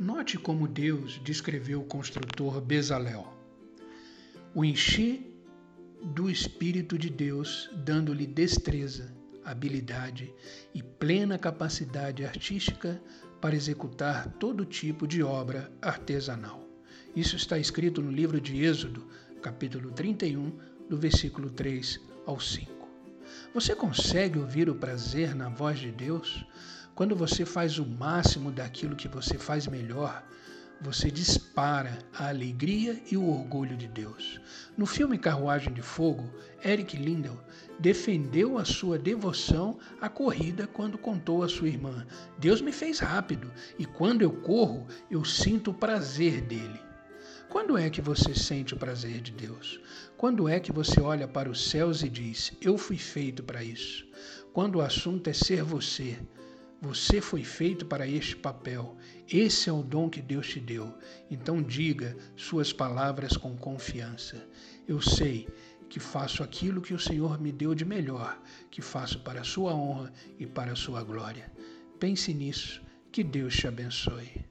Note como Deus descreveu o construtor Bezalel. O enchi do Espírito de Deus, dando-lhe destreza, habilidade e plena capacidade artística para executar todo tipo de obra artesanal. Isso está escrito no livro de Êxodo, capítulo 31, do versículo 3 ao 5. Você consegue ouvir o prazer na voz de Deus? Quando você faz o máximo daquilo que você faz melhor, você dispara a alegria e o orgulho de Deus. No filme Carruagem de Fogo, Eric Lindell defendeu a sua devoção à corrida quando contou à sua irmã: Deus me fez rápido e quando eu corro, eu sinto o prazer dele. Quando é que você sente o prazer de Deus? Quando é que você olha para os céus e diz: Eu fui feito para isso? Quando o assunto é ser você, você foi feito para este papel. Esse é o dom que Deus te deu. Então diga suas palavras com confiança. Eu sei que faço aquilo que o Senhor me deu de melhor, que faço para a sua honra e para a sua glória. Pense nisso. Que Deus te abençoe.